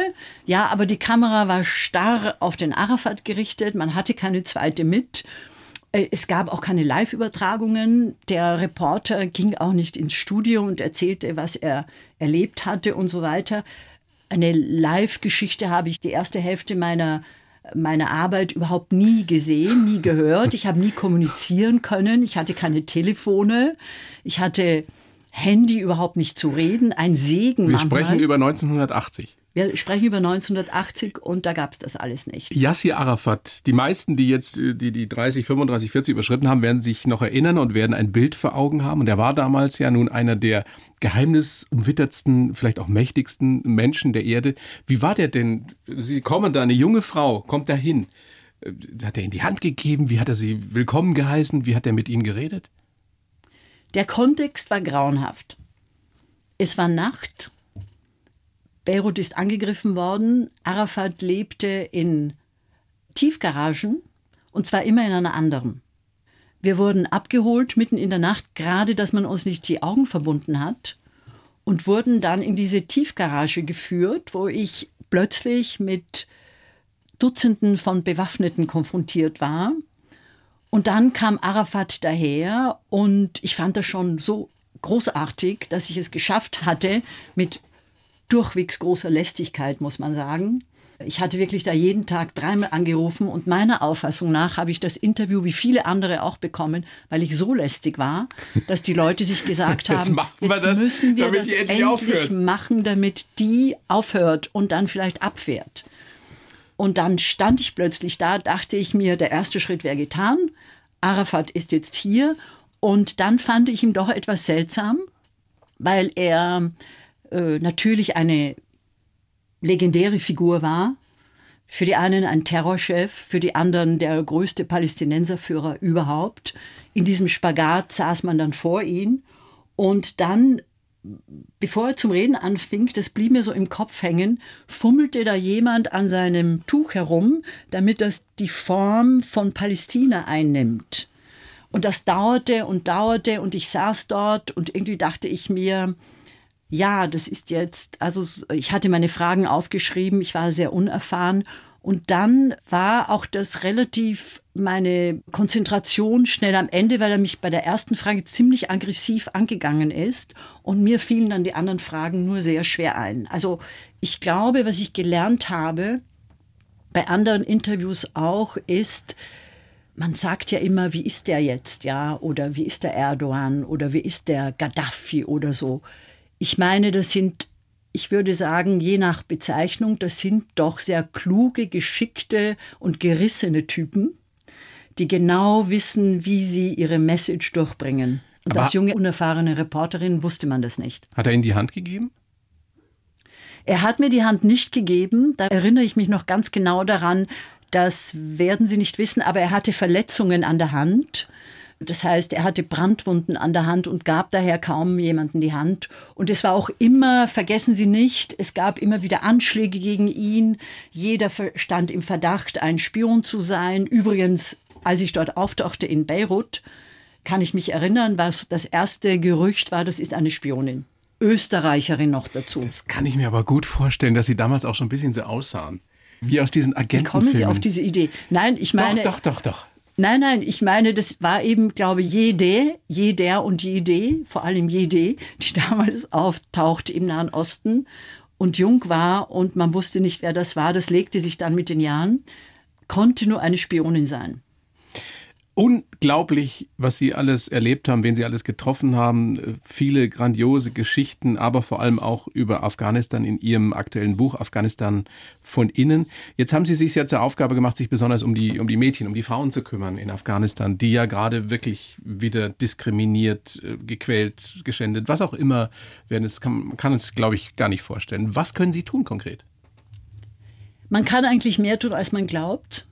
ja? ja, aber die Kamera war starr auf den Arafat gerichtet, man hatte keine zweite mit. Äh, es gab auch keine Live-Übertragungen. Der Reporter ging auch nicht ins Studio und erzählte, was er erlebt hatte und so weiter. Eine Live-Geschichte habe ich die erste Hälfte meiner meiner Arbeit überhaupt nie gesehen, nie gehört. Ich habe nie kommunizieren können. Ich hatte keine Telefone. Ich hatte Handy überhaupt nicht zu reden, ein Segen. Wir manchmal. sprechen über 1980. Wir sprechen über 1980 und da gab es das alles nicht. Yassir Arafat, die meisten, die jetzt äh, die, die 30, 35, 40 überschritten haben, werden sich noch erinnern und werden ein Bild vor Augen haben. Und er war damals ja nun einer der geheimnisumwittertsten, vielleicht auch mächtigsten Menschen der Erde. Wie war der denn? Sie kommen da, eine junge Frau kommt dahin. Äh, hat er in die Hand gegeben? Wie hat er sie willkommen geheißen? Wie hat er mit ihnen geredet? Der Kontext war grauenhaft. Es war Nacht. Beirut ist angegriffen worden. Arafat lebte in Tiefgaragen und zwar immer in einer anderen. Wir wurden abgeholt mitten in der Nacht, gerade dass man uns nicht die Augen verbunden hat und wurden dann in diese Tiefgarage geführt, wo ich plötzlich mit Dutzenden von Bewaffneten konfrontiert war und dann kam Arafat daher und ich fand das schon so großartig, dass ich es geschafft hatte, mit durchwegs großer Lästigkeit, muss man sagen. Ich hatte wirklich da jeden Tag dreimal angerufen und meiner Auffassung nach habe ich das Interview wie viele andere auch bekommen, weil ich so lästig war, dass die Leute sich gesagt haben, jetzt das, müssen wir das endlich, endlich machen, damit die aufhört und dann vielleicht abfährt. Und dann stand ich plötzlich da, dachte ich mir, der erste Schritt wäre getan. Arafat ist jetzt hier. Und dann fand ich ihn doch etwas seltsam, weil er äh, natürlich eine legendäre Figur war. Für die einen ein Terrorchef, für die anderen der größte Palästinenserführer überhaupt. In diesem Spagat saß man dann vor ihm. Und dann bevor er zum Reden anfing, das blieb mir so im Kopf hängen, fummelte da jemand an seinem Tuch herum, damit das die Form von Palästina einnimmt. Und das dauerte und dauerte und ich saß dort und irgendwie dachte ich mir, ja, das ist jetzt, also ich hatte meine Fragen aufgeschrieben, ich war sehr unerfahren und dann war auch das relativ meine Konzentration schnell am Ende, weil er mich bei der ersten Frage ziemlich aggressiv angegangen ist und mir fielen dann die anderen Fragen nur sehr schwer ein. Also ich glaube, was ich gelernt habe, bei anderen Interviews auch, ist, man sagt ja immer, wie ist der jetzt, ja, oder wie ist der Erdogan oder wie ist der Gaddafi oder so. Ich meine, das sind ich würde sagen, je nach Bezeichnung, das sind doch sehr kluge, geschickte und gerissene Typen, die genau wissen, wie sie ihre Message durchbringen. Und Aber als junge, unerfahrene Reporterin wusste man das nicht. Hat er Ihnen die Hand gegeben? Er hat mir die Hand nicht gegeben. Da erinnere ich mich noch ganz genau daran. Das werden Sie nicht wissen, aber er hatte Verletzungen an der Hand Das heißt, er hatte Brandwunden an der Hand und gab daher kaum jemanden die Hand. Und es war auch immer, vergessen Sie nicht, es gab immer wieder Anschläge gegen ihn. Jeder stand im Verdacht, ein Spion zu sein. Übrigens, als ich dort auftauchte in Beirut, kann ich mich erinnern, was das erste Gerücht war, das ist eine Spionin. Österreicherin noch dazu. Das kann ich mir aber gut vorstellen, dass Sie damals auch schon ein bisschen so aussahen. Wie aus diesen Agentenfilmen. Wie kommen Sie auf diese Idee? Nein, ich meine. Doch, doch, doch, doch. Nein, nein, ich meine, das war eben, glaube ich, jede, jeder und jede, vor allem jede, die damals auftauchte im Nahen Osten und jung war und man wusste nicht, wer das war. Das legte sich dann mit den Jahren, konnte nur eine Spionin sein unglaublich, was Sie alles erlebt haben, wen Sie alles getroffen haben. Viele grandiose Geschichten, aber vor allem auch über Afghanistan in Ihrem aktuellen Buch Afghanistan von innen. Jetzt haben Sie sich ja zur Aufgabe gemacht, sich besonders um die, um die Mädchen, um die Frauen zu kümmern in Afghanistan, die ja gerade wirklich wieder diskriminiert, äh, gequält, geschändet, was auch immer werden. Es kann, man kann es, glaube ich, gar nicht vorstellen. Was können Sie tun konkret? Man kann eigentlich mehr tun, als man glaubt.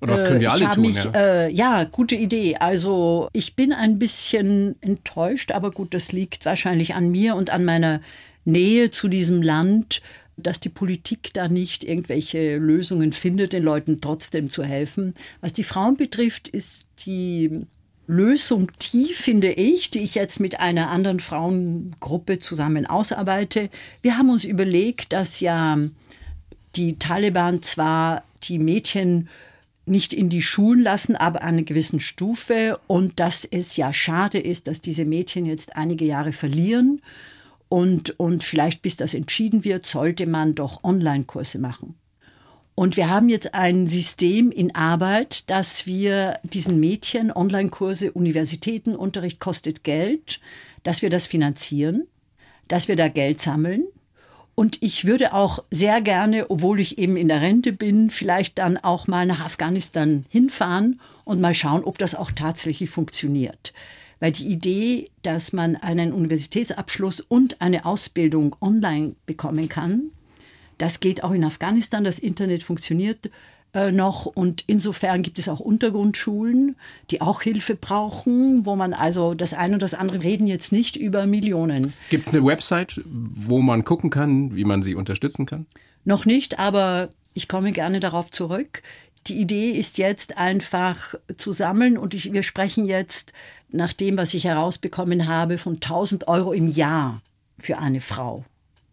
Oder was können wir alle tun? Mich, ja? Äh, ja, gute Idee. Also ich bin ein bisschen enttäuscht, aber gut, das liegt wahrscheinlich an mir und an meiner Nähe zu diesem Land, dass die Politik da nicht irgendwelche Lösungen findet, den Leuten trotzdem zu helfen. Was die Frauen betrifft, ist die Lösung tief, finde ich, die ich jetzt mit einer anderen Frauengruppe zusammen ausarbeite. Wir haben uns überlegt, dass ja die Taliban zwar die Mädchen nicht in die Schulen lassen, aber an einer gewissen Stufe und dass es ja schade ist, dass diese Mädchen jetzt einige Jahre verlieren und, und vielleicht bis das entschieden wird, sollte man doch Online-Kurse machen. Und wir haben jetzt ein System in Arbeit, dass wir diesen Mädchen Online-Kurse, Universitätenunterricht kostet Geld, dass wir das finanzieren, dass wir da Geld sammeln und ich würde auch sehr gerne, obwohl ich eben in der Rente bin, vielleicht dann auch mal nach Afghanistan hinfahren und mal schauen, ob das auch tatsächlich funktioniert. Weil die Idee, dass man einen Universitätsabschluss und eine Ausbildung online bekommen kann, das geht auch in Afghanistan. Das Internet funktioniert äh, noch. Und insofern gibt es auch Untergrundschulen, die auch Hilfe brauchen, wo man also das eine und das andere reden jetzt nicht über Millionen. Gibt es eine Website, wo man gucken kann, wie man sie unterstützen kann? Noch nicht, aber ich komme gerne darauf zurück. Die Idee ist jetzt einfach zu sammeln und ich, wir sprechen jetzt nach dem, was ich herausbekommen habe, von 1000 Euro im Jahr für eine Frau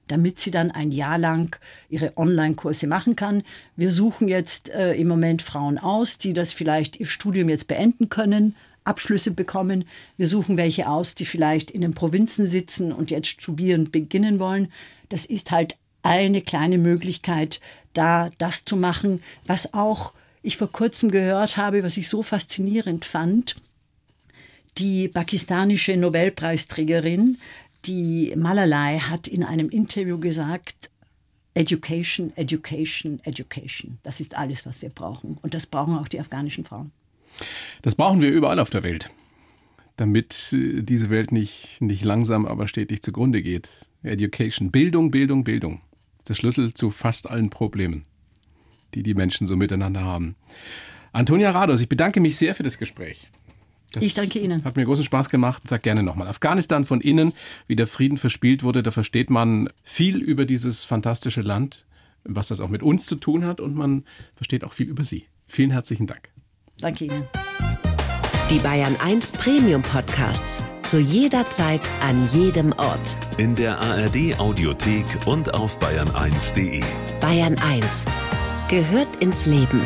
damit sie dann ein Jahr lang ihre Online-Kurse machen kann. Wir suchen jetzt äh, im Moment Frauen aus, die das vielleicht ihr Studium jetzt beenden können, Abschlüsse bekommen. Wir suchen welche aus, die vielleicht in den Provinzen sitzen und jetzt studieren beginnen wollen. Das ist halt eine kleine Möglichkeit, da das zu machen, was auch ich vor kurzem gehört habe, was ich so faszinierend fand. Die pakistanische Nobelpreisträgerin die Malalai hat in einem Interview gesagt, Education, Education, Education. Das ist alles, was wir brauchen. Und das brauchen auch die afghanischen Frauen. Das brauchen wir überall auf der Welt, damit äh, diese Welt nicht, nicht langsam, aber stetig zugrunde geht. Education, Bildung, Bildung, Bildung. Der Schlüssel zu fast allen Problemen, die die Menschen so miteinander haben. Antonia Rados, ich bedanke mich sehr für das Gespräch. Das ich danke Ihnen. Hat mir großen Spaß gemacht. Sag gerne nochmal. Afghanistan von innen, wie der Frieden verspielt wurde, da versteht man viel über dieses fantastische Land, was das auch mit uns zu tun hat und man versteht auch viel über Sie. Vielen herzlichen Dank. Danke Ihnen. Die Bayern 1 Premium Podcasts. Zu jeder Zeit, an jedem Ort. In der ARD Audiothek und auf bayern1.de. Bayern 1 gehört ins Leben.